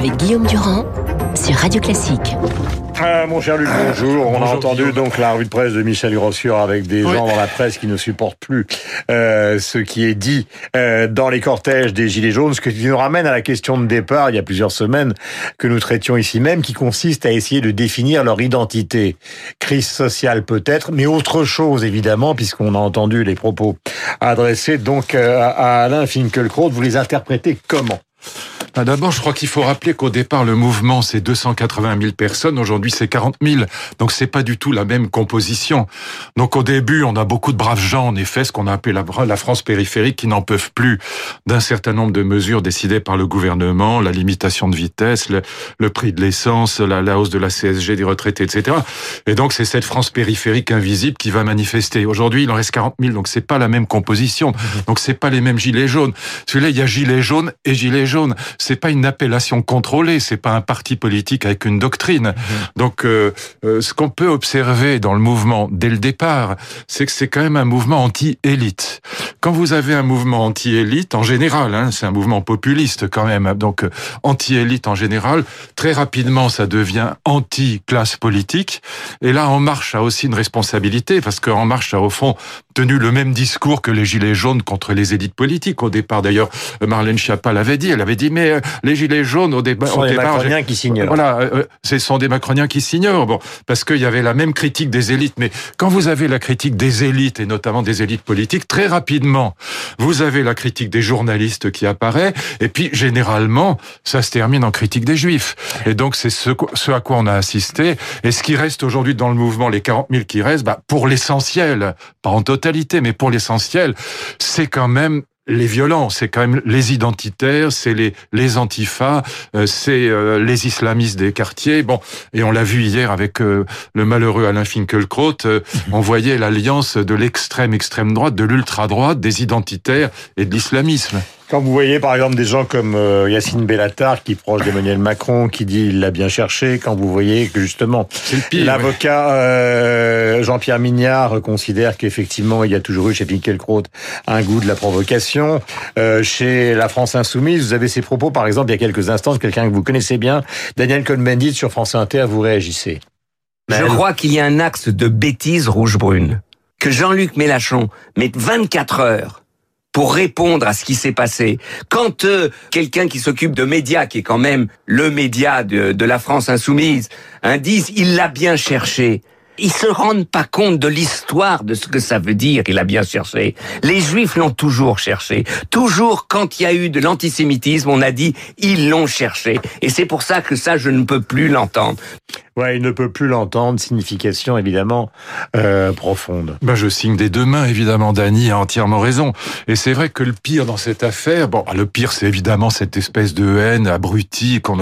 avec Guillaume Durand sur Radio Classique. Ah, mon cher Luc, bonjour. On a entendu donc la revue de presse de Michel Rossier avec des gens dans la presse qui ne supportent plus euh, ce qui est dit euh, dans les cortèges des Gilets jaunes, ce qui nous ramène à la question de départ il y a plusieurs semaines que nous traitions ici même, qui consiste à essayer de définir leur identité. Crise sociale peut-être, mais autre chose évidemment, puisqu'on a entendu les propos adressés donc euh, à Alain Finkielkraut. Vous les interprétez comment? Bah, d'abord, je crois qu'il faut rappeler qu'au départ, le mouvement, c'est 280 000 personnes. Aujourd'hui, c'est 40 000. Donc, c'est pas du tout la même composition. Donc, au début, on a beaucoup de braves gens, en effet, ce qu'on a appelé la, France périphérique, qui n'en peuvent plus d'un certain nombre de mesures décidées par le gouvernement, la limitation de vitesse, le, prix de l'essence, la, la, hausse de la CSG des retraités, etc. Et donc, c'est cette France périphérique invisible qui va manifester. Aujourd'hui, il en reste 40 000. Donc, c'est pas la même composition. Donc, c'est pas les mêmes gilets jaunes. Celui-là, il y a gilets jaunes et gilets jaunes c'est pas une appellation contrôlée, c'est pas un parti politique avec une doctrine. Mhm. Donc, euh, euh, ce qu'on peut observer dans le mouvement dès le départ, c'est que c'est quand même un mouvement anti-élite. Quand vous avez un mouvement anti-élite, en général, hein, c'est un mouvement populiste quand même, donc euh, anti-élite en général, très rapidement ça devient anti-classe politique. Et là, En Marche a aussi une responsabilité parce qu'En Marche a au fond tenu le même discours que les Gilets jaunes contre les élites politiques. Au départ, d'ailleurs, Marlène Schiappa l'avait dit. Elle avait dit, mais euh, les gilets jaunes au, débat, ce sont des Macroniens qui s'ignorent. Voilà, euh, euh, ce sont des Macroniens qui s'ignorent. Bon, parce qu'il y avait la même critique des élites. Mais quand vous avez la critique des élites et notamment des élites politiques, très rapidement, vous avez la critique des journalistes qui apparaît. Et puis généralement, ça se termine en critique des juifs. Et donc c'est ce, ce à quoi on a assisté. Et ce qui reste aujourd'hui dans le mouvement, les 40 000 qui restent, bah, pour l'essentiel, pas en totalité, mais pour l'essentiel, c'est quand même les violents, c'est quand même les identitaires, c'est les les antifas, euh, c'est euh, les islamistes des quartiers. Bon, et on l'a vu hier avec euh, le malheureux Alain Finkielkraut, on voyait l'alliance de l'extrême extrême droite, de l'ultra droite, des identitaires et de l'islamisme. Quand vous voyez par exemple des gens comme euh, Yacine Bellatar qui est proche d'Emmanuel Macron, qui dit il l'a bien cherché, quand vous voyez que justement l'avocat euh, Jean-Pierre Mignard considère qu'effectivement il y a toujours eu chez Finkielkraut un goût de la provocation, euh, chez la France Insoumise, vous avez ces propos par exemple il y a quelques instants quelqu'un que vous connaissez bien, Daniel Cohn-Bendit sur France Inter, vous réagissez. Je crois qu'il y a un axe de bêtise rouge-brune. Que Jean-Luc Mélenchon met 24 heures pour répondre à ce qui s'est passé. Quand euh, quelqu'un qui s'occupe de médias, qui est quand même le média de, la France insoumise, disent il l'a bien cherché. Ils se rendent pas compte de l'histoire de ce que ça veut dire. Il a bien cherché. Les Juifs l'ont toujours cherché. Toujours quand il y a eu de l'antisémitisme, on a dit ils l'ont cherché. Et c'est pour ça que ça, je ne peux plus l'entendre. Ouais, il ne peut plus l'entendre. Signification évidemment euh, profonde. Ben, je signe des deux mains, évidemment. Dany a entièrement raison. Et c'est vrai que le pire dans cette affaire, bon, le pire, c'est évidemment cette espèce de haine abrutie, qu'on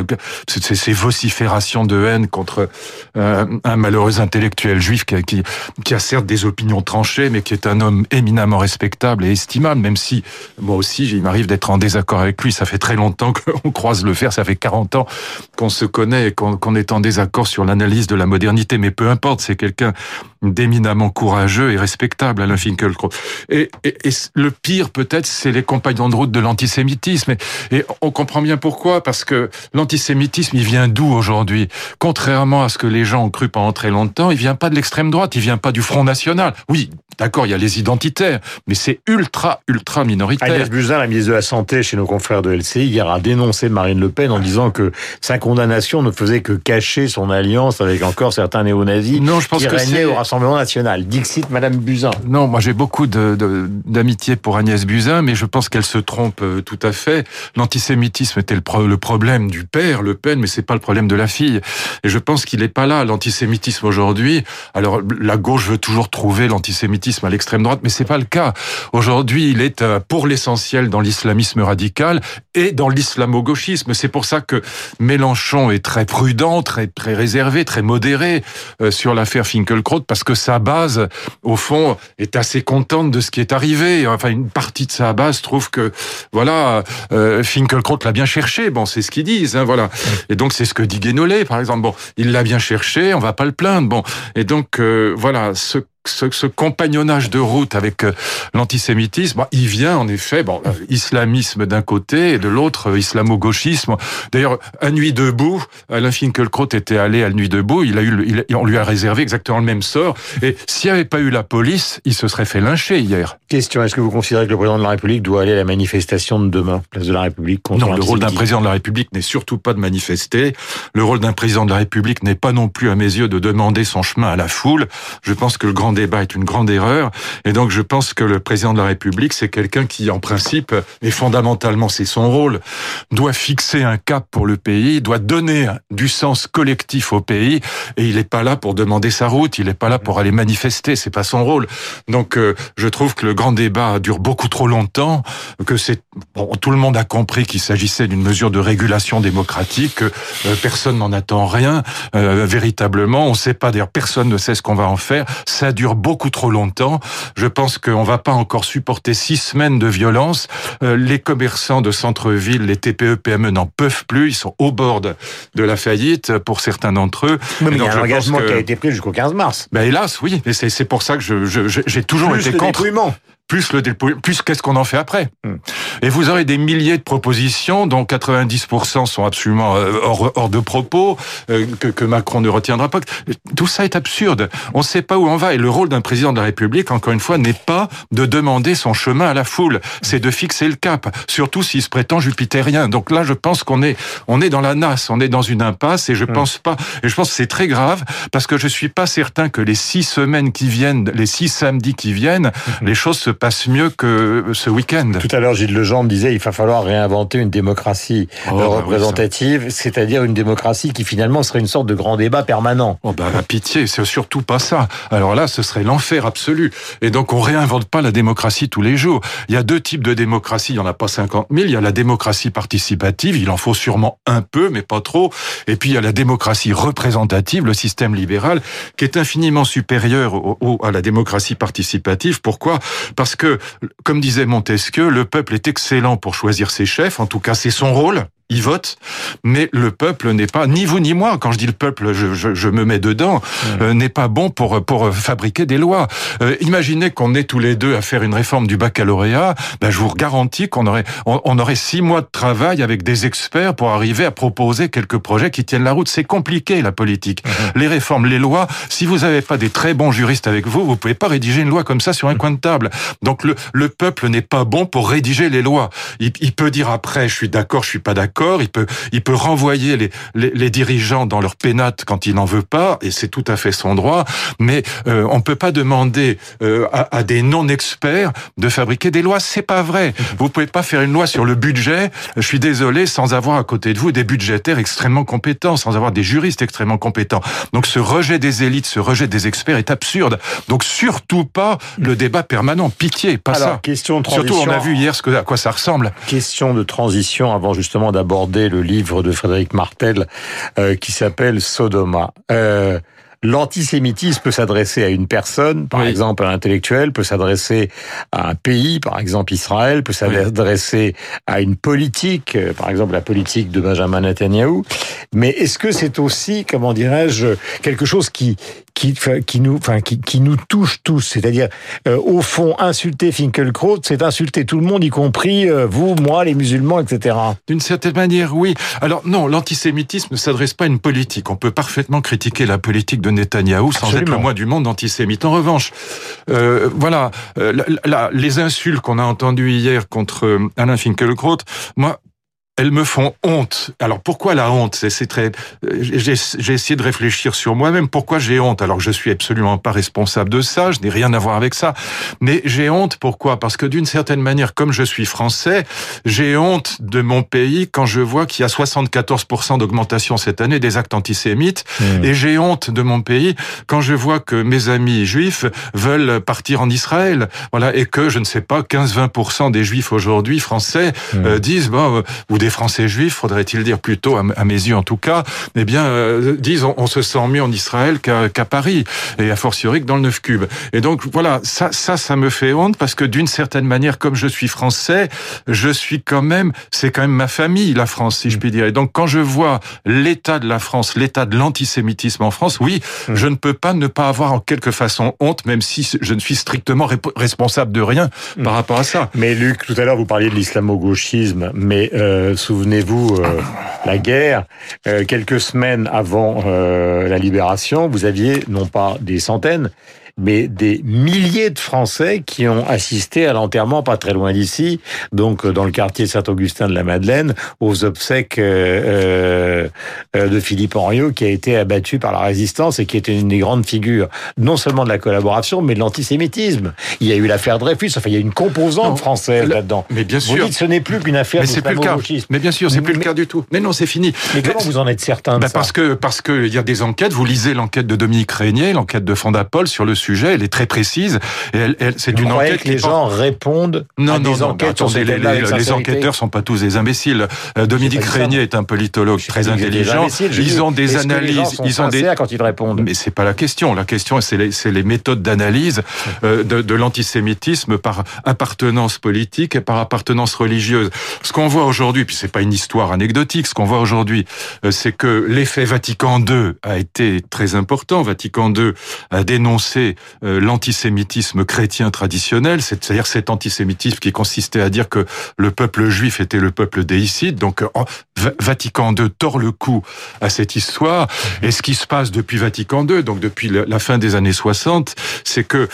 c'est ces vociférations de haine contre euh, un malheureux intellectuel juif qui a, certes des opinions tranchées, mais qui est un homme éminemment respectable et estimable, même si moi aussi, il m'arrive d'être en désaccord avec lui. Ça fait très longtemps qu'on croise le fer. Ça fait 40 ans qu'on se connaît et qu'on est en désaccord sur l'analyse de la modernité, mais peu importe, c'est quelqu'un d'éminemment courageux et respectable, Alain Finkielkraut. Et, et, et le pire, peut-être, c'est les compagnons de route de l'antisémitisme. Et, et, on comprend bien pourquoi, parce que l'antisémitisme, il vient d'où aujourd'hui? Contrairement à ce que les gens ont cru pendant très longtemps, il vient pas de l'extrême droite, il vient pas du Front National. Oui, d'accord, il y a les identitaires, mais c'est ultra, ultra minoritaire. Agnès Buzyn, la ministre de la Santé chez nos confrères de LCI, hier a dénoncé Marine Le Pen en disant que sa condamnation ne faisait que cacher son alliance avec encore certains néo-nazis non, je pense qui que régnaient au Rassemblement National. Dixit Madame Buzyn. Non, moi j'ai beaucoup d'amitié pour Agnès Buzyn, mais je pense qu'elle se trompe euh, tout à fait. L'antisémitisme était le, le, problème du père, Le Pen, mais c'est pas le problème de la fille. Et je pense qu'il est pas là, l'antisémitisme aujourd'hui. Alors, la gauche veut toujours trouver l'antisémitisme à l'extrême droite, mais c'est pas le cas. Aujourd'hui, il est euh, pour l'essentiel dans l'islamisme radical et dans l'islamo-gauchisme. C'est pour ça que Mélenchon est très prudent, très, très réservé, très modéré euh, sur l'affaire Finkelkraut parce que sa base, au fond, est assez contente de ce qui est arrivé. Enfin, une partie de sa base trouve que, voilà, euh, Finkelkraut l'a bien cherché. Bon, c'est ce qu'ils disent, hein, voilà. Et donc, c'est ce que dit Guénolé, par exemple. Bon, il l'a bien cherché, on va pas le plaindre. Bon, et donc, euh, voilà, ce ce, compagnonnage de route avec euh, l'antisémitisme, il vient en effet, bon, euh, islamisme d'un côté et de l'autre islamo-gauchisme. D'ailleurs, à Nuit debout, Alain Finkielkraut était allé à Nuit debout, il a eu, on lui a réservé exactement le même sort. Et s'il n'y avait pas eu la police, il se serait fait lyncher hier. Question est-ce que vous considérez que le président de la République doit aller à la manifestation de demain, place de la République contre Non, le rôle d'un président de la République n'est surtout pas de manifester. Le rôle d'un président de la République n'est pas non plus à mes yeux de demander son chemin à la foule. Je pense que le grand débat est une grande erreur. Et donc, je pense que le président de la République, c'est quelqu'un qui, en principe, et fondamentalement, c'est son rôle, doit fixer un cap pour le pays, doit donner du sens collectif au pays. Et il n'est pas là pour demander sa route. Il n'est pas là pour aller manifester. C'est pas son rôle. Donc, euh, je trouve que le grand débat dure beaucoup trop longtemps, que c'est, bon, tout le monde a compris qu'il s'agissait d'une mesure de régulation démocratique, que euh, personne n'en attend rien, euh, véritablement. On ne sait pas, d'ailleurs, personne ne sait ce qu'on va en faire. Ça dure beaucoup trop longtemps. Je pense qu'on va pas encore supporter six semaines de violence. Euh, les commerçants de centre-ville, les TPE, PME n'en peuvent plus. Ils sont au bord de la faillite pour certains d'entre eux. mais il y a un engagement qui a été pris jusqu'au 15 mars. Ben hélas, oui. Et c'est pour ça que j'ai toujours été contre plus le plus qu'est-ce qu'on en fait après. Hmm. Et vous aurez des milliers de propositions dont 90% sont absolument euh, hors, hors de propos, euh, que, que, Macron ne retiendra pas. Tout ça est absurde. On ne sait pas où on va. Et le rôle d'un président de la République, encore une fois, n'est pas de demander son chemin à la foule. C'est de fixer le cap, surtout s'il se prétend jupitérien. Donc là, je pense qu'on est, on est dans la nasse, on est dans une impasse et je hmm. pense pas, et je pense que c'est très grave parce que je suis pas certain que les six semaines qui viennent, les six samedis qui viennent, hmm. les choses se passe mieux que ce week-end. Tout à l'heure, Gilles Legendre disait il va falloir réinventer une démocratie oh, bah représentative, c'est-à-dire une démocratie qui finalement serait une sorte de grand débat permanent. Oh bah la pitié, c'est surtout pas ça. Alors là, ce serait l'enfer absolu. Et donc on réinvente pas la démocratie tous les jours. Il y a deux types de démocratie, il y en a pas 50 000. Il y a la démocratie participative, il en faut sûrement un peu, mais pas trop. Et puis il y a la démocratie représentative, le système libéral, qui est infiniment supérieur à la démocratie participative. Pourquoi? Parce que, comme disait Montesquieu, le peuple est excellent pour choisir ses chefs, en tout cas c'est son rôle, il vote, mais le peuple n'est pas, ni vous ni moi, quand je dis le peuple, je, je, je me mets dedans, euh, n'est pas bon pour pour fabriquer des lois. Euh, imaginez qu'on est tous les deux à faire une réforme du baccalauréat, ben je vous garantis qu'on aurait on, aurait six mois de travail avec des experts pour arriver à proposer quelques projets qui tiennent la route. C'est compliqué la politique, les réformes, les lois. Si vous n'avez pas des très bons juristes avec vous, vous pouvez pas rédiger une loi comme ça sur un coin de table. Donc le le peuple n'est pas bon pour rédiger les lois. Il, il peut dire après, je suis d'accord, je suis pas d'accord il peut, il peut renvoyer les, les, dirigeants dans leur pénate quand il n'en veut pas, et c'est tout à fait son droit. Mais euh, on peut pas demander euh, à, des non-experts de fabriquer des lois. C'est pas vrai. Vous pouvez pas faire une loi sur le budget. Je suis désolé, sans avoir à côté de vous des budgétaires extrêmement compétents, sans avoir des juristes extrêmement compétents. Donc ce rejet des élites, ce rejet des experts est absurde. Donc surtout pas le débat permanent. Pitié, pas ça. Question de transition. Surtout, on a vu hier ce que, à quoi ça ressemble. Question de transition avant justement d'abord le livre de Frédéric Martel euh, qui s'appelle Sodoma. Euh, L'antisémitisme peut s'adresser à une personne, par exemple un intellectuel, peut s'adresser à un pays, par exemple Israël, peut s'adresser à une politique, euh, par exemple la politique de Benjamin Netanyahu. Mais est-ce que c'est aussi, comment dirais-je, quelque chose qui qui, qui nous, enfin, qui, qui nous touche tous? C'est-à-dire, euh, au fond, insulter Finkelkraut, c'est insulter tout le monde, y compris euh, vous, moi, les musulmans, etc. D'une certaine manière, oui. Alors non, l'antisémitisme ne s'adresse pas à une politique. On peut parfaitement critiquer la politique de Netanyahou sans être le moins du monde antisémite. En revanche, euh, voilà, euh, les insultes qu'on a entendues hier contre Alain Finkielkraut, moi, elles me font honte. Alors pourquoi la honte? C'est très. J'ai essayé de réfléchir sur moi-même. Pourquoi j'ai honte? Alors que je suis absolument pas responsable de ça. Je n'ai rien à voir avec ça. Mais j'ai honte. Pourquoi? Parce que d'une certaine manière, comme je suis français, j'ai honte de mon pays quand je vois qu'il y a 74% d'augmentation cette année des actes antisémites. Mmh. Et j'ai honte de mon pays quand je vois que mes amis juifs veulent partir en Israël. Voilà et que je ne sais pas 15-20% des juifs aujourd'hui français mmh. euh, disent bon, vous les Français juifs, faudrait-il dire plutôt, à, mes yeux en tout cas, eh bien, euh, disent on, se sent mieux en Israël qu'à Paris, et à fortiori que dans le 9 cube. Et donc voilà, ça, ça, ça me fait honte parce que d'une certaine manière, comme je suis français, je suis quand même, c'est quand même ma famille, la France, si je puis dire. Et donc quand je vois l'état de la France, l'état de l'antisémitisme en France, oui, mmh. je ne peux pas ne pas avoir en quelque façon honte, même si je ne suis strictement responsable de rien mmh. par rapport à ça. Mais Luc, tout à l'heure vous parliez de l'islamo-gauchisme, mais euh, souvenez-vous, euh, la guerre, euh, quelques semaines avant euh, la libération, vous aviez non pas des centaines, mais des milliers de Français qui ont assisté à l'enterrement pas très loin d'ici, donc dans le quartier Saint-Augustin de la Madeleine, aux obsèques euh, euh, de Philippe Henriot, qui a été abattu par la résistance et qui était une des grandes figures, non seulement de la collaboration, mais de l'antisémitisme. Il y a eu l'affaire Dreyfus, enfin il y a une composante française là-dedans. Mais bien sûr. Vous dites ce n'est plus qu'une affaire mais c'est plus le cas. Mais bien sûr, c'est plus le cas du tout. Mais non, c'est fini. Mais comment vous en êtes certain de ça Parce que parce que il y a des enquêtes. Vous lisez l'enquête de Dominique Régnier, l'enquête de Fondapol sur le sujet sujet, elle est très précise. Et elle, elle c'est une enquête que les gens répondent non, à non, des non, enquêtes attendez, les, les, les, enquêteurs sont pas tous des imbéciles. Euh, Dominique Régnier est un politologue très intelligent. Ils ont des analyses, ils ont des quand ils répondent? Mais c'est pas la question. La question, c'est les, les, méthodes d'analyse euh, de, de l'antisémitisme par appartenance politique et par appartenance religieuse. Ce qu'on voit aujourd'hui, puis c'est pas une histoire anecdotique, ce qu'on voit aujourd'hui, euh, c'est que l'effet Vatican II a été très important. Vatican II a dénoncé l'antisémitisme chrétien traditionnel, c'est-à-dire cet antisémitisme qui consistait à dire que le peuple juif était le peuple déicide. Donc Vatican II tord le cou à cette histoire. Et ce qui se passe depuis Vatican II, donc depuis la fin des années 60, c'est que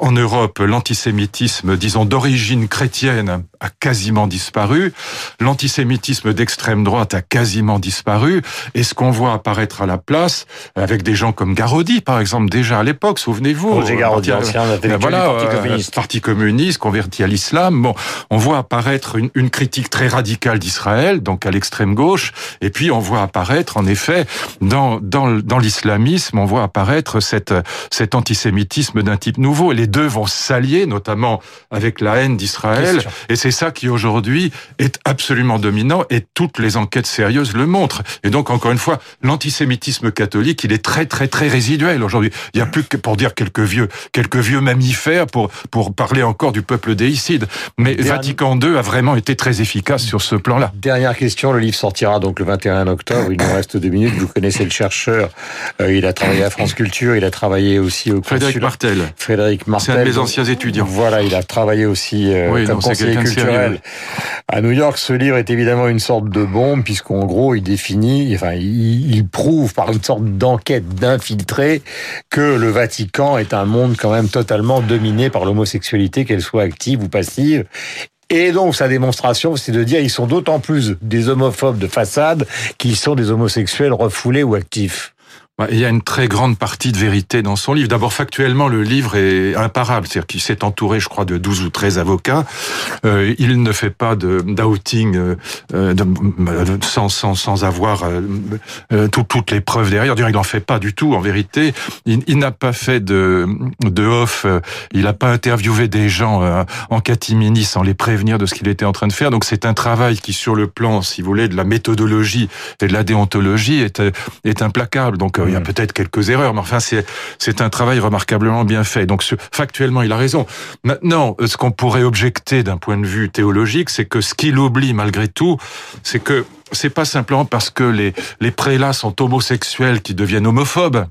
en Europe, l'antisémitisme, disons d'origine chrétienne, a quasiment disparu. L'antisémitisme d'extrême droite a quasiment disparu. Et ce qu'on voit apparaître à la place, avec des gens comme Garodi, par exemple, déjà à l'époque, souvenez-vous. Roger Garaudy, ancien voilà, Parti euh, communiste. Parti communiste, converti à l'islam. Bon, on voit apparaître une, une critique très radicale d'Israël, donc à l'extrême gauche, et puis on voit apparaître, en effet, dans dans, dans l'islamisme, on voit apparaître cette cet antisémitisme d'un type nouveau. Et les deux vont s'allier, notamment avec la haine d'Israël. Et c'est ça qui aujourd'hui est absolument dominant, et toutes les enquêtes sérieuses le montrent. Et donc, encore une fois, l'antisémitisme catholique, il est très très très résiduel aujourd'hui. Il y a plus que pour dire quelques vieux, quelques vieux mammifères pour, pour parler encore du peuple déicide. Mais Vatican II a vraiment été très efficace sur ce plan-là. Dernière question, le livre sortira donc le 21 octobre, il nous reste deux minutes, vous connaissez le chercheur, euh, il a travaillé à France Culture, il a travaillé aussi au Frédéric Martel. Frédéric Martel. C'est un de mes anciens étudiants. Voilà, il a travaillé aussi euh, oui, comme conseiller culturel à New York. Ce livre est évidemment une sorte de bombe, puisqu'en gros, il définit, enfin, il, il prouve par une sorte d'enquête d'infiltré que le Vatican est un monde quand même totalement dominé par l'homosexualité, qu'elle soit active ou passive. Et donc, sa démonstration, c'est de dire ils sont d'autant plus des homophobes de façade qu'ils sont des homosexuels refoulés ou actifs. Il y a une très grande partie de vérité dans son livre. D'abord, factuellement, le livre est imparable. C'est-à-dire qu'il s'est entouré, je crois, de 12 ou 13 avocats. Euh, il ne fait pas d'outing euh, euh sans, sans, sans avoir euh, euh toutes les preuves derrière. Il n'en fait pas du tout, en vérité. Il, il n'a pas fait de, de off. Il n'a pas interviewé des gens en catimini sans les prévenir de ce qu'il était en train de faire. Donc, c'est un travail qui, sur le plan, si vous voulez, de la méthodologie et de la déontologie, est, est implacable. Donc, il y a mm. peut-être quelques erreurs, mais enfin, c'est, c'est un travail remarquablement bien fait. Donc, factuellement, il a raison. Maintenant, ce qu'on pourrait objecter d'un point de vue théologique, c'est que ce qu'il oublie malgré tout, c'est que c'est pas simplement parce que les, les prélats sont homosexuels qui deviennent homophobes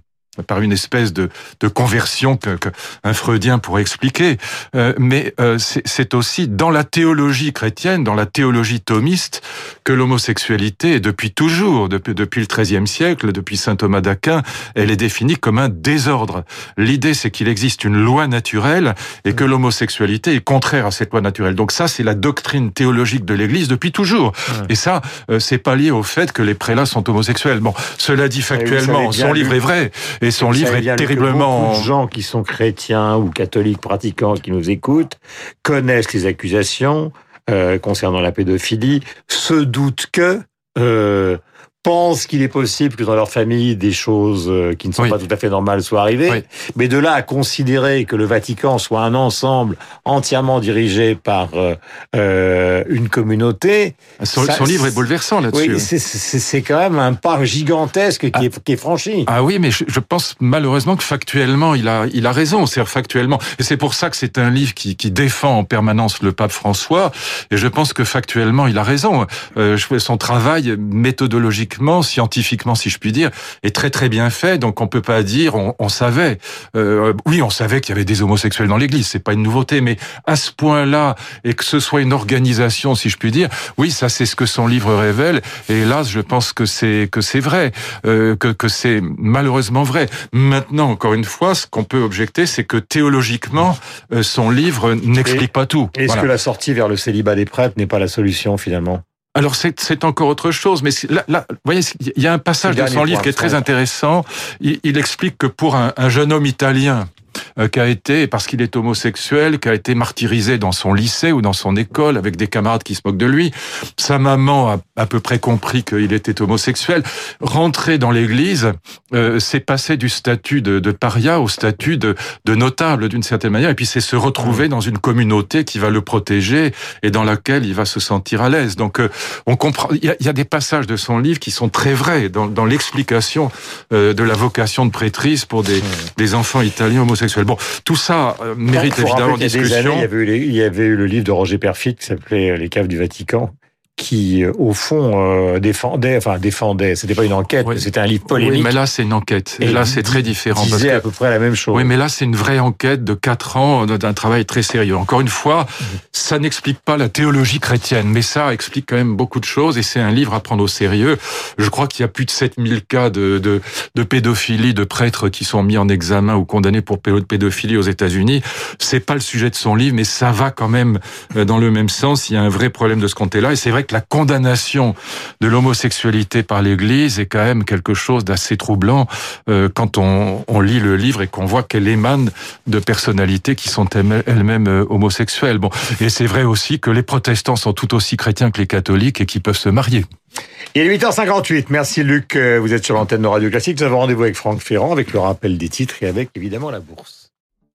par une espèce de, de conversion que, que, un freudien pourrait expliquer, euh, mais euh, c'est aussi dans la théologie chrétienne, dans la théologie thomiste, que l'homosexualité est depuis toujours, depuis, depuis le XIIIe siècle, depuis saint Thomas d'Aquin, elle est définie comme un désordre. L'idée, c'est qu'il existe une loi naturelle et que l'homosexualité est contraire à cette loi naturelle. Donc ça, c'est la doctrine théologique de l'Église depuis toujours. Et ça, euh, c'est pas lié au fait que les prélats sont homosexuels. Bon, cela dit factuellement, son livre est vrai. Et son livre est terriblement... Beaucoup de gens qui sont chrétiens ou catholiques pratiquants qui nous écoutent connaissent les accusations euh, concernant la pédophilie, se doutent que... Euh, pensent qu'il est possible que dans leur famille des choses euh, qui ne sont pas tout à fait normales soient arrivées. Mais de là à considérer que le Vatican soit un ensemble entièrement dirigé par euh, euh une communauté. Son, son livre est bouleversant là-dessus. Oui, c'est quand même un pas gigantesque qui, est, ah. qui est, franchi. Ah oui, mais je, je, pense malheureusement que factuellement, il a, il a raison, c'est factuellement. Et c'est pour ça que c'est un livre qui, qui défend en permanence le pape François. Et je pense que factuellement, il a raison. Euh, son travail scientifiquement, si je puis dire, est très très bien fait. Donc on peut pas dire on, on savait. Euh, oui, on savait qu'il y avait des homosexuels dans l'Église, c'est pas une nouveauté, mais à ce point-là et que ce soit une organisation, si je puis dire, oui, ça c'est ce que son livre révèle. Et hélas, je pense que c'est que c'est vrai, euh, que que c'est malheureusement vrai. Maintenant, encore une fois, ce qu'on peut objecter, c'est que théologiquement, euh, son livre n'explique pas tout. Est-ce que la sortie vers le célibat des prêtres n'est pas la solution finalement? Alors c'est encore autre chose, mais là, là, vous voyez, il y a un passage de son livre qui est très intéressant. Il, il explique que pour un, un jeune homme italien euh, qui a été, parce qu'il est homosexuel, qui a été martyrisé dans son lycée ou dans son école avec des camarades qui se moquent de lui. Sa maman a à peu près compris qu'il était homosexuel. Rentrer dans l'église, euh, c'est passer du statut de, de, paria au statut de, de notable d'une certaine manière, et puis c'est se retrouver dans une communauté qui va le protéger et dans laquelle il va se sentir à l'aise. Donc euh, on comprend. Il y, a, il y, a, des passages de son livre qui sont très vrais dans, dans l'explication euh, de la vocation de prêtrise pour des, des enfants italiens homosexuels. Bon, tout ça euh, mérite évidemment discussion. il, y avait eu, il y avait eu le livre de Roger Perfit qui s'appelait Les caves du Vatican qui, euh, au fond, euh, défendait, enfin défendait, c'était pas une enquête, c'était un livre polémique. Oui, mais là c'est une enquête. Et, là c'est très différent. Disait parce que, à peu près la même chose. Oui, mais là c'est une vraie enquête de quatre ans d'un travail très sérieux. Encore une fois, ça n'explique pas la théologie chrétienne, mais ça explique quand même beaucoup de choses et c'est un livre à prendre au sérieux. Je crois qu'il y a plus de 7000 cas de, de, de pédophilie de prêtres qui sont mis en examen ou condamnés pour pédophilie aux États-Unis. C'est pas le sujet de son livre, mais ça va quand même euh, dans le même sens. Il y a un vrai problème de ce côté-là et c'est vrai la condamnation de l'homosexualité par l'Église est quand même quelque chose d'assez troublant euh, quand on, on, lit le livre et qu'on voit qu'elle émane de personnalités qui sont elles-mêmes euh, homosexuelles. Bon, et c'est vrai aussi que les protestants sont tout aussi chrétiens que les catholiques et qui peuvent se marier. Il est 8h58. Merci Luc. Vous êtes sur l'antenne de Radio Classique. Nous avons rendez-vous avec Franck Ferrand avec le rappel des titres et avec évidemment la bourse.